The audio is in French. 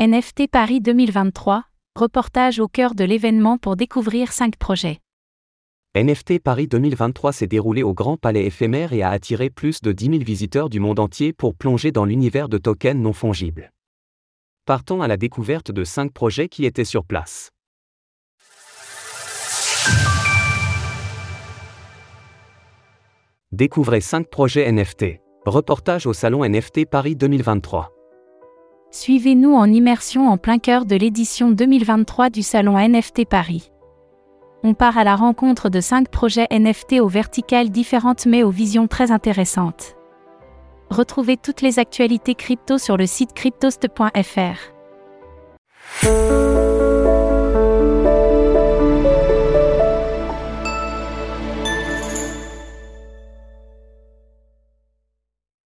NFT Paris 2023, reportage au cœur de l'événement pour découvrir 5 projets. NFT Paris 2023 s'est déroulé au Grand Palais éphémère et a attiré plus de 10 000 visiteurs du monde entier pour plonger dans l'univers de tokens non fongibles. Partons à la découverte de 5 projets qui étaient sur place. Découvrez 5 projets NFT. Reportage au Salon NFT Paris 2023. Suivez-nous en immersion en plein cœur de l'édition 2023 du Salon NFT Paris. On part à la rencontre de 5 projets NFT aux verticales différentes mais aux visions très intéressantes. Retrouvez toutes les actualités crypto sur le site cryptost.fr.